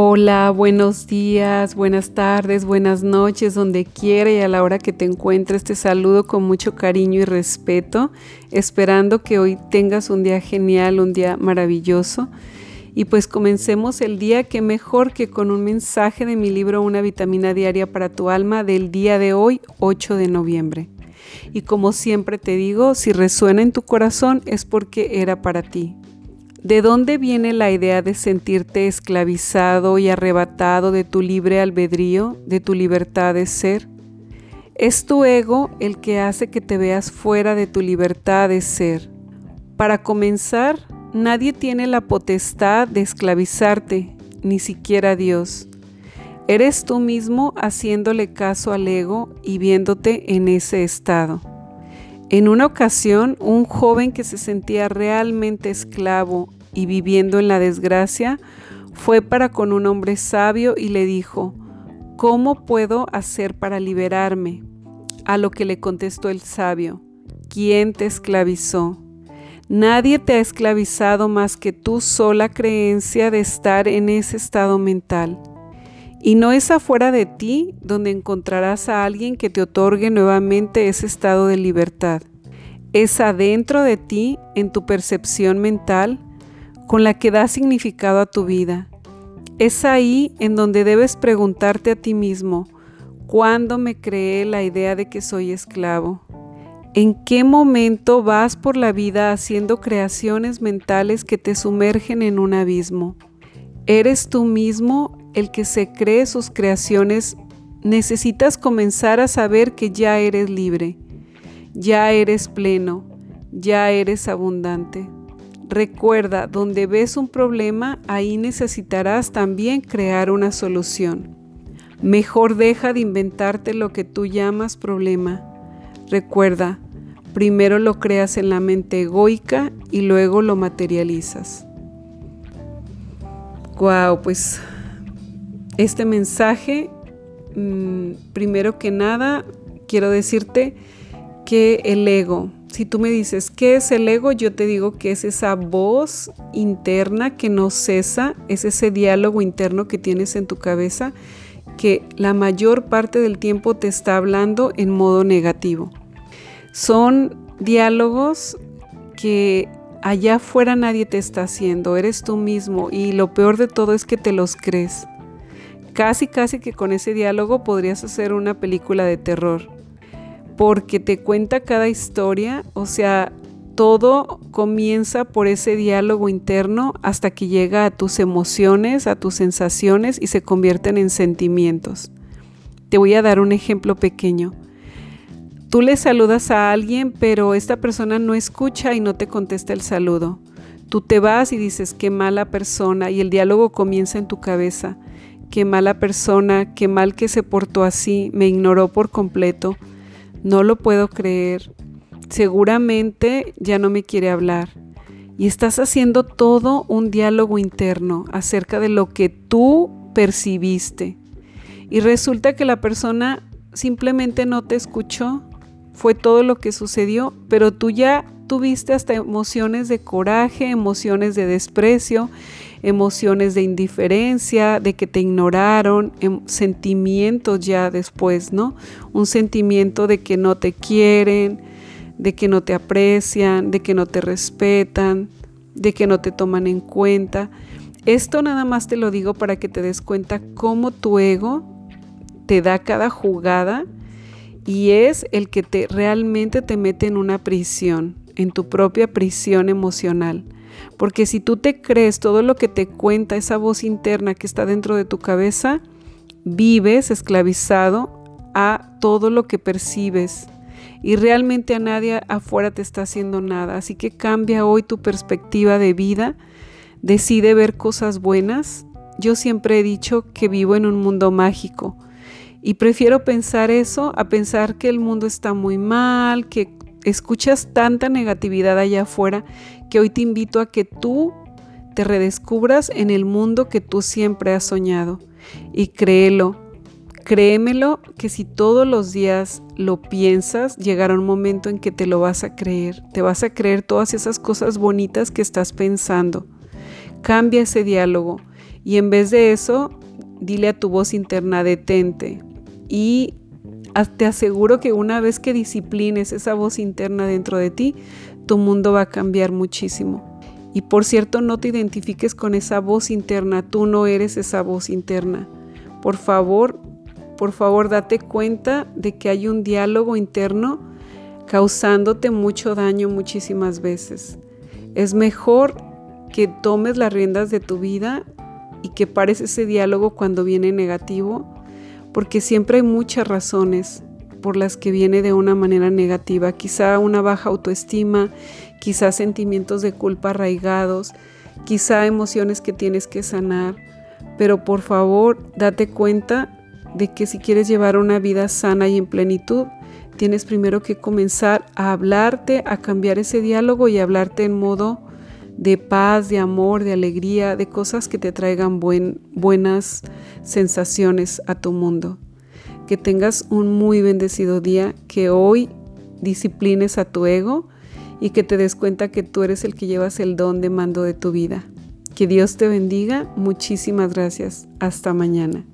Hola, buenos días, buenas tardes, buenas noches, donde quiera y a la hora que te encuentres. Te saludo con mucho cariño y respeto, esperando que hoy tengas un día genial, un día maravilloso. Y pues comencemos el día que mejor que con un mensaje de mi libro Una vitamina diaria para tu alma del día de hoy, 8 de noviembre. Y como siempre te digo, si resuena en tu corazón es porque era para ti. ¿De dónde viene la idea de sentirte esclavizado y arrebatado de tu libre albedrío, de tu libertad de ser? Es tu ego el que hace que te veas fuera de tu libertad de ser. Para comenzar, nadie tiene la potestad de esclavizarte, ni siquiera Dios. Eres tú mismo haciéndole caso al ego y viéndote en ese estado. En una ocasión, un joven que se sentía realmente esclavo y viviendo en la desgracia, fue para con un hombre sabio y le dijo, ¿cómo puedo hacer para liberarme? A lo que le contestó el sabio, ¿quién te esclavizó? Nadie te ha esclavizado más que tu sola creencia de estar en ese estado mental. Y no es afuera de ti donde encontrarás a alguien que te otorgue nuevamente ese estado de libertad. Es adentro de ti, en tu percepción mental, con la que da significado a tu vida. Es ahí en donde debes preguntarte a ti mismo, ¿cuándo me creé la idea de que soy esclavo? ¿En qué momento vas por la vida haciendo creaciones mentales que te sumergen en un abismo? ¿Eres tú mismo el que se cree sus creaciones, necesitas comenzar a saber que ya eres libre, ya eres pleno, ya eres abundante. Recuerda, donde ves un problema, ahí necesitarás también crear una solución. Mejor deja de inventarte lo que tú llamas problema. Recuerda, primero lo creas en la mente egoica y luego lo materializas. Wow, pues este mensaje, mm, primero que nada, quiero decirte que el ego, si tú me dices, ¿qué es el ego? Yo te digo que es esa voz interna que no cesa, es ese diálogo interno que tienes en tu cabeza que la mayor parte del tiempo te está hablando en modo negativo. Son diálogos que allá afuera nadie te está haciendo, eres tú mismo y lo peor de todo es que te los crees. Casi, casi que con ese diálogo podrías hacer una película de terror, porque te cuenta cada historia, o sea, todo comienza por ese diálogo interno hasta que llega a tus emociones, a tus sensaciones y se convierten en sentimientos. Te voy a dar un ejemplo pequeño. Tú le saludas a alguien, pero esta persona no escucha y no te contesta el saludo. Tú te vas y dices, qué mala persona, y el diálogo comienza en tu cabeza qué mala persona, qué mal que se portó así, me ignoró por completo, no lo puedo creer, seguramente ya no me quiere hablar. Y estás haciendo todo un diálogo interno acerca de lo que tú percibiste. Y resulta que la persona simplemente no te escuchó, fue todo lo que sucedió, pero tú ya tuviste hasta emociones de coraje, emociones de desprecio, emociones de indiferencia, de que te ignoraron, em, sentimientos ya después, ¿no? Un sentimiento de que no te quieren, de que no te aprecian, de que no te respetan, de que no te toman en cuenta. Esto nada más te lo digo para que te des cuenta cómo tu ego te da cada jugada y es el que te realmente te mete en una prisión, en tu propia prisión emocional. Porque si tú te crees todo lo que te cuenta esa voz interna que está dentro de tu cabeza, vives esclavizado a todo lo que percibes y realmente a nadie afuera te está haciendo nada. Así que cambia hoy tu perspectiva de vida, decide ver cosas buenas. Yo siempre he dicho que vivo en un mundo mágico y prefiero pensar eso a pensar que el mundo está muy mal, que escuchas tanta negatividad allá afuera que hoy te invito a que tú te redescubras en el mundo que tú siempre has soñado. Y créelo, créemelo que si todos los días lo piensas, llegará un momento en que te lo vas a creer. Te vas a creer todas esas cosas bonitas que estás pensando. Cambia ese diálogo Y en vez de eso, dile a tu voz interna, detente. Y te aseguro que una vez que disciplines esa voz interna dentro de ti, tu mundo va a cambiar muchísimo. Y por cierto, no te identifiques con esa voz interna, tú no eres esa voz interna. Por favor, por favor, date cuenta de que hay un diálogo interno causándote mucho daño muchísimas veces. Es mejor que tomes las riendas de tu vida y que pares ese diálogo cuando viene negativo, porque siempre hay muchas razones por las que viene de una manera negativa, quizá una baja autoestima, quizá sentimientos de culpa arraigados, quizá emociones que tienes que sanar, pero por favor date cuenta de que si quieres llevar una vida sana y en plenitud, tienes primero que comenzar a hablarte, a cambiar ese diálogo y hablarte en modo de paz, de amor, de alegría, de cosas que te traigan buenas sensaciones a tu mundo. Que tengas un muy bendecido día, que hoy disciplines a tu ego y que te des cuenta que tú eres el que llevas el don de mando de tu vida. Que Dios te bendiga. Muchísimas gracias. Hasta mañana.